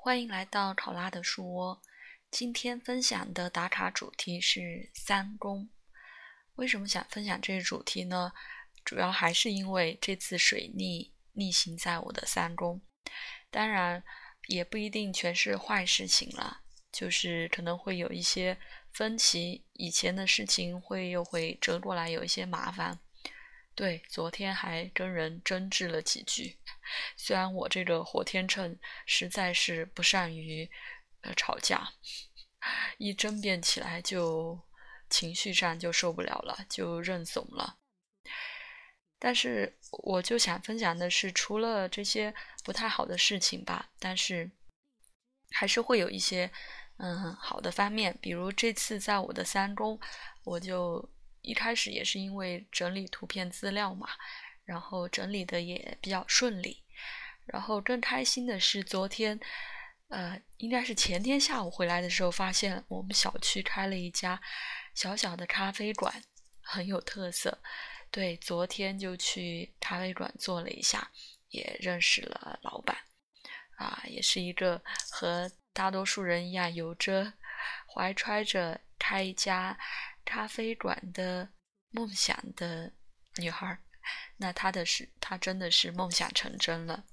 欢迎来到考拉的书窝。今天分享的打卡主题是三宫。为什么想分享这个主题呢？主要还是因为这次水逆逆行在我的三宫，当然也不一定全是坏事情了，就是可能会有一些分歧，以前的事情会又会折过来，有一些麻烦。对，昨天还跟人争执了几句。虽然我这个火天秤实在是不善于呃吵架，一争辩起来就情绪上就受不了了，就认怂了。但是我就想分享的是，除了这些不太好的事情吧，但是还是会有一些嗯好的方面，比如这次在我的三宫，我就。一开始也是因为整理图片资料嘛，然后整理的也比较顺利。然后更开心的是，昨天，呃，应该是前天下午回来的时候，发现我们小区开了一家小小的咖啡馆，很有特色。对，昨天就去咖啡馆坐了一下，也认识了老板，啊，也是一个和大多数人一样，有着怀揣着开一家。咖啡馆的梦想的女孩，那她的是，她真的是梦想成真了。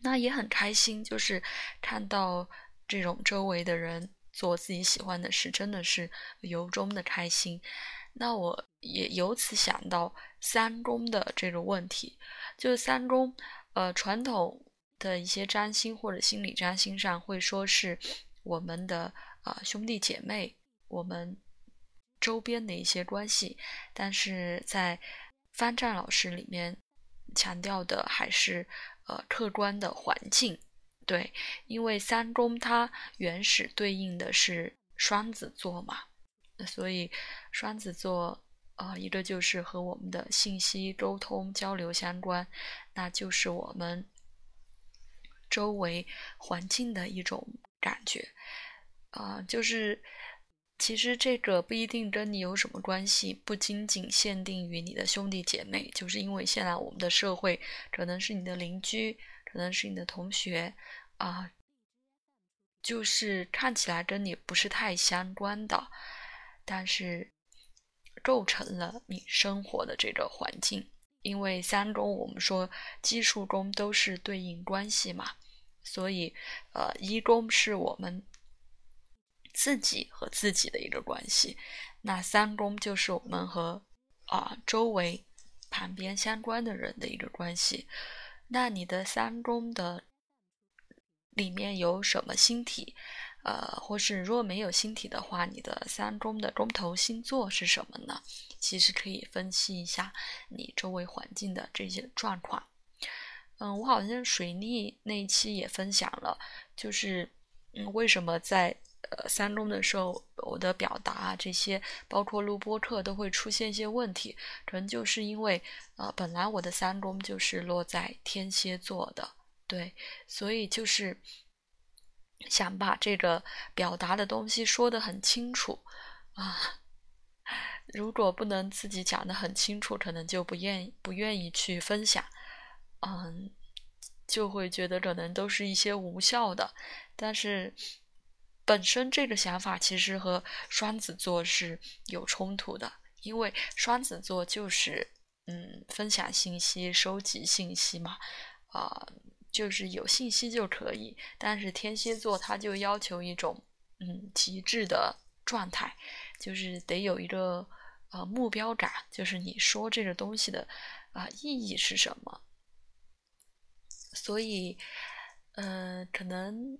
那也很开心，就是看到这种周围的人做自己喜欢的事，真的是由衷的开心。那我也由此想到三宫的这个问题，就是三宫，呃，传统的一些占星或者心理占星上会说是我们的啊兄弟姐妹，我们。周边的一些关系，但是在方丈老师里面强调的还是呃客观的环境，对，因为三宫它原始对应的是双子座嘛，所以双子座呃一个就是和我们的信息沟通交流相关，那就是我们周围环境的一种感觉，啊，就是。其实这个不一定跟你有什么关系，不仅仅限定于你的兄弟姐妹，就是因为现在我们的社会可能是你的邻居，可能是你的同学，啊，就是看起来跟你不是太相关的，但是构成了你生活的这个环境。因为三宫我们说奇数宫都是对应关系嘛，所以呃一宫是我们。自己和自己的一个关系，那三宫就是我们和啊周围旁边相关的人的一个关系。那你的三宫的里面有什么星体？呃，或是如果没有星体的话，你的三宫的宫头星座是什么呢？其实可以分析一下你周围环境的这些状况。嗯，我好像水逆那一期也分享了，就是嗯为什么在。呃，三宫的时候，我的表达啊，这些包括录播课都会出现一些问题，可能就是因为，呃，本来我的三宫就是落在天蝎座的，对，所以就是想把这个表达的东西说得很清楚啊。如果不能自己讲得很清楚，可能就不愿意不愿意去分享，嗯，就会觉得可能都是一些无效的，但是。本身这个想法其实和双子座是有冲突的，因为双子座就是嗯分享信息、收集信息嘛，啊，就是有信息就可以。但是天蝎座他就要求一种嗯极致的状态，就是得有一个呃目标感，就是你说这个东西的啊意义是什么。所以，呃，可能。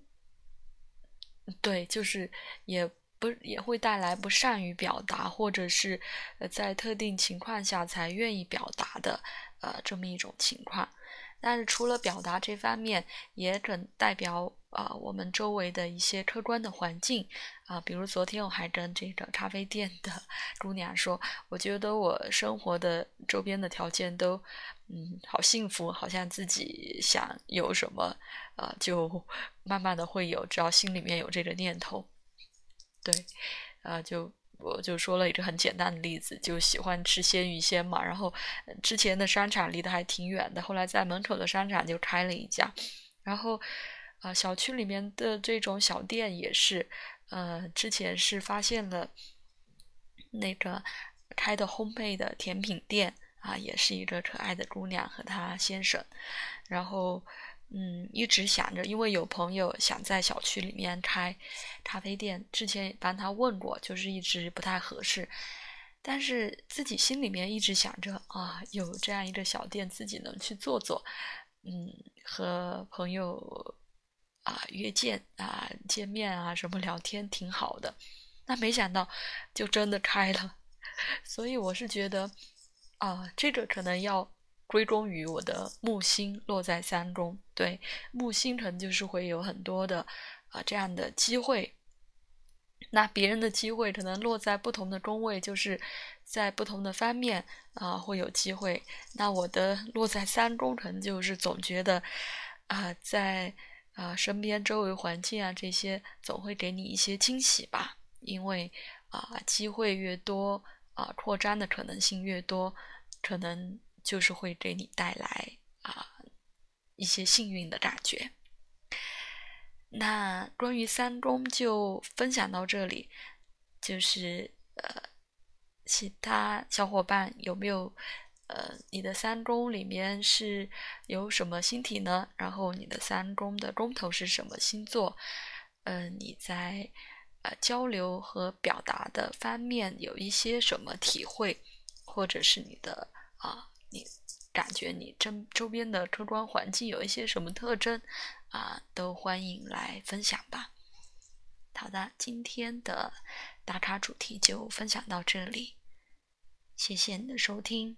对，就是也不也会带来不善于表达，或者是呃在特定情况下才愿意表达的呃这么一种情况。但是除了表达这方面，也可代表啊我们周围的一些客观的环境啊，比如昨天我还跟这个咖啡店的 姑娘说，我觉得我生活的周边的条件都嗯好幸福，好像自己想有什么啊就 慢慢的会有，只要心里面有这个念头，对，啊就。我就说了一个很简单的例子，就喜欢吃鲜芋仙嘛。然后之前的商场离得还挺远的，后来在门口的商场就开了一家。然后，啊，小区里面的这种小店也是，呃，之前是发现了那个开的烘焙的甜品店啊，也是一个可爱的姑娘和她先生，然后嗯，一直想着，因为有朋友想在小区里面开咖啡店，之前也帮他问过，就是一直不太合适，但是自己心里面一直想着啊，有这样一个小店，自己能去做做，嗯，和朋友。啊，约见啊，见面啊，什么聊天挺好的，那没想到就真的开了，所以我是觉得啊，这个可能要归功于我的木星落在三宫，对，木星可能就是会有很多的啊这样的机会，那别人的机会可能落在不同的宫位，就是在不同的方面啊会有机会，那我的落在三宫，可能就是总觉得啊在。啊，身边周围环境啊，这些总会给你一些惊喜吧。因为啊，机会越多，啊，扩张的可能性越多，可能就是会给你带来啊一些幸运的感觉。那关于三宫就分享到这里，就是呃，其他小伙伴有没有？呃，你的三宫里面是有什么星体呢？然后你的三宫的宫头是什么星座？嗯，你在呃交流和表达的方面有一些什么体会，或者是你的啊，你感觉你周周边的客观环境有一些什么特征啊，都欢迎来分享吧。好的，今天的打卡主题就分享到这里，谢谢你的收听。